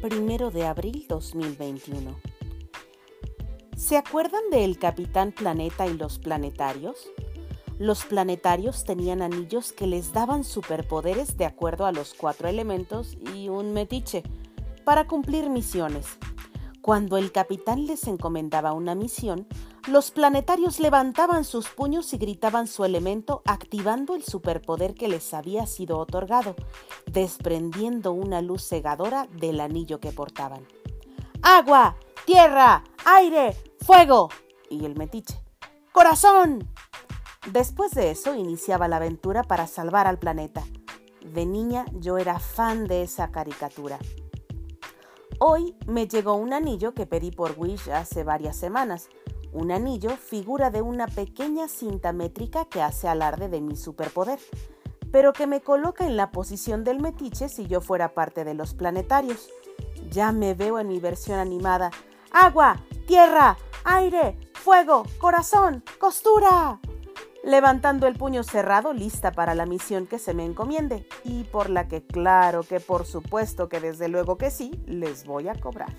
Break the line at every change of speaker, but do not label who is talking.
primero de abril 2021. ¿Se acuerdan del Capitán Planeta y los planetarios? Los planetarios tenían anillos que les daban superpoderes de acuerdo a los cuatro elementos y un metiche para cumplir misiones. Cuando el capitán les encomendaba una misión, los planetarios levantaban sus puños y gritaban su elemento activando el superpoder que les había sido otorgado, desprendiendo una luz cegadora del anillo que portaban. ¡Agua! ¡Tierra! ¡Aire! ¡Fuego! Y el metiche. ¡Corazón! Después de eso iniciaba la aventura para salvar al planeta. De niña yo era fan de esa caricatura. Hoy me llegó un anillo que pedí por Wish hace varias semanas. Un anillo figura de una pequeña cinta métrica que hace alarde de mi superpoder, pero que me coloca en la posición del metiche si yo fuera parte de los planetarios. Ya me veo en mi versión animada. Agua, tierra, aire, fuego, corazón, costura levantando el puño cerrado lista para la misión que se me encomiende y por la que claro que por supuesto que desde luego que sí les voy a cobrar.